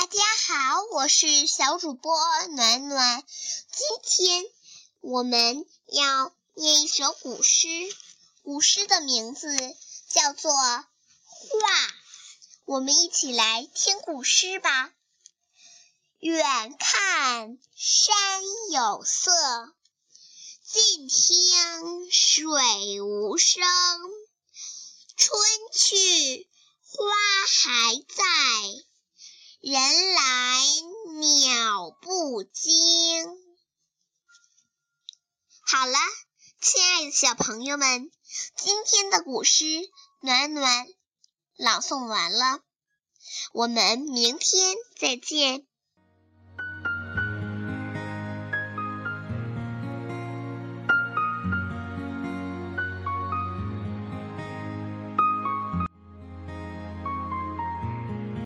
大家好，我是小主播暖暖。今天我们要念一首古诗，古诗的名字叫做《画》。我们一起来听古诗吧。远看山有色，近听水无声。春去花还在。人来鸟不惊。好了，亲爱的小朋友们，今天的古诗暖暖朗诵完了，我们明天再见。